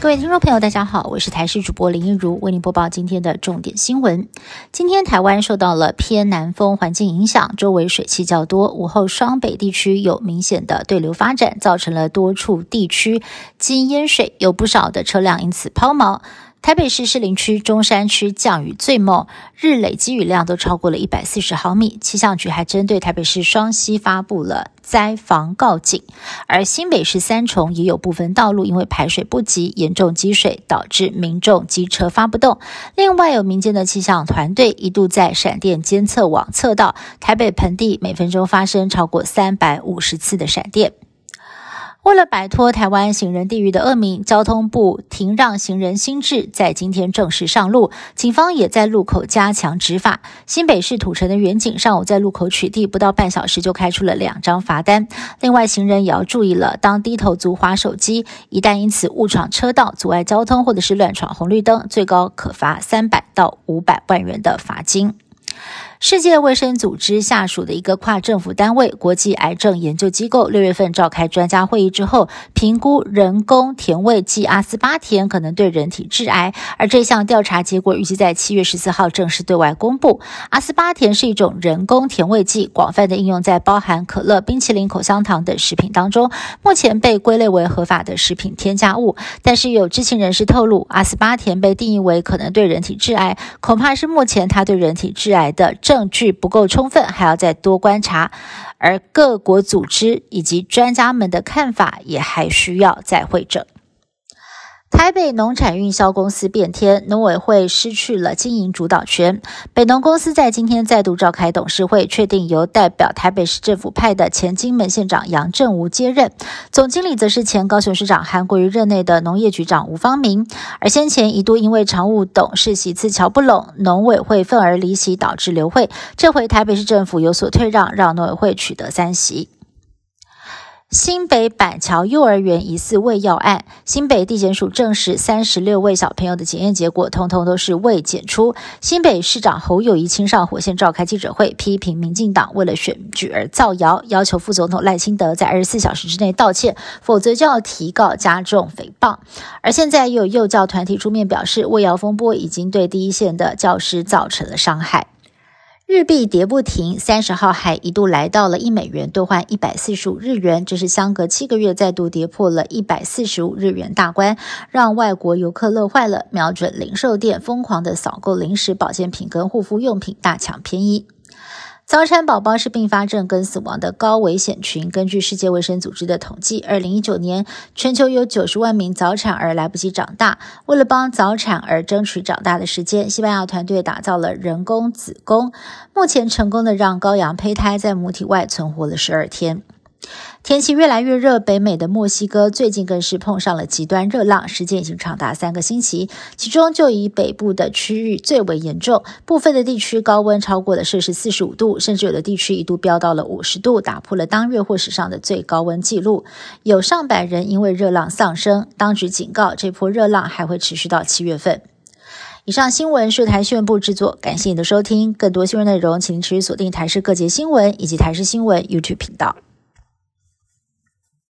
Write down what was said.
各位听众朋友，大家好，我是台视主播林一如，为您播报今天的重点新闻。今天台湾受到了偏南风环境影响，周围水汽较多，午后双北地区有明显的对流发展，造成了多处地区积淹水，有不少的车辆因此抛锚。台北市士林区、中山区降雨最猛，日累积雨量都超过了一百四十毫米。气象局还针对台北市双溪发布了灾防告警，而新北市三重也有部分道路因为排水不及，严重积水，导致民众机车发不动。另外，有民间的气象团队一度在闪电监测网测到台北盆地每分钟发生超过三百五十次的闪电。为了摆脱台湾行人地狱的恶名，交通部停让行人新制在今天正式上路。警方也在路口加强执法。新北市土城的远景上午在路口取缔，不到半小时就开出了两张罚单。另外，行人也要注意了，当低头族划手机，一旦因此误闯车道、阻碍交通，或者是乱闯红绿灯，最高可罚三百到五百万元的罚金。世界卫生组织下属的一个跨政府单位——国际癌症研究机构，六月份召开专家会议之后，评估人工甜味剂阿斯巴甜可能对人体致癌。而这项调查结果预计在七月十四号正式对外公布。阿斯巴甜是一种人工甜味剂，广泛的应用在包含可乐、冰淇淋、口香糖等食品当中，目前被归类为合法的食品添加物。但是有知情人士透露，阿斯巴甜被定义为可能对人体致癌，恐怕是目前它对人体致癌的。证据不够充分，还要再多观察，而各国组织以及专家们的看法也还需要再会诊。台北农产运销公司变天，农委会失去了经营主导权。北农公司在今天再度召开董事会，确定由代表台北市政府派的前金门县长杨正武接任，总经理则是前高雄市长韩国瑜任内的农业局长吴方明。而先前一度因为常务董事席次瞧不拢，农委会愤而离席，导致流会。这回台北市政府有所退让，让农委会取得三席。新北板桥幼儿园疑似喂药案，新北地检署证实，三十六位小朋友的检验结果，通通都是未检出。新北市长侯友谊亲上火线召开记者会，批评民进党为了选举而造谣，要求副总统赖清德在二十四小时之内道歉，否则就要提告加重诽谤。而现在又有幼教团体出面表示，喂药风波已经对第一线的教师造成了伤害。日币跌不停，三十号还一度来到了一美元兑换一百四十五日元，这是相隔七个月再度跌破了一百四十五日元大关，让外国游客乐坏了，瞄准零售店疯狂的扫购零食、保健品跟护肤用品，大抢便宜。早产宝宝是并发症跟死亡的高危险群。根据世界卫生组织的统计，二零一九年全球有九十万名早产儿来不及长大。为了帮早产儿争取长大的时间，西班牙团队打造了人工子宫，目前成功的让羔羊胚胎在母体外存活了十二天。天气越来越热，北美的墨西哥最近更是碰上了极端热浪，时间已经长达三个星期。其中就以北部的区域最为严重，部分的地区高温超过了摄氏四十五度，甚至有的地区一度飙到了五十度，打破了当月或史上的最高温纪录。有上百人因为热浪丧生，当局警告这波热浪还会持续到七月份。以上新闻是台新闻部制作，感谢你的收听。更多新闻内容，请持续锁定台视各节新闻以及台视新闻 YouTube 频道。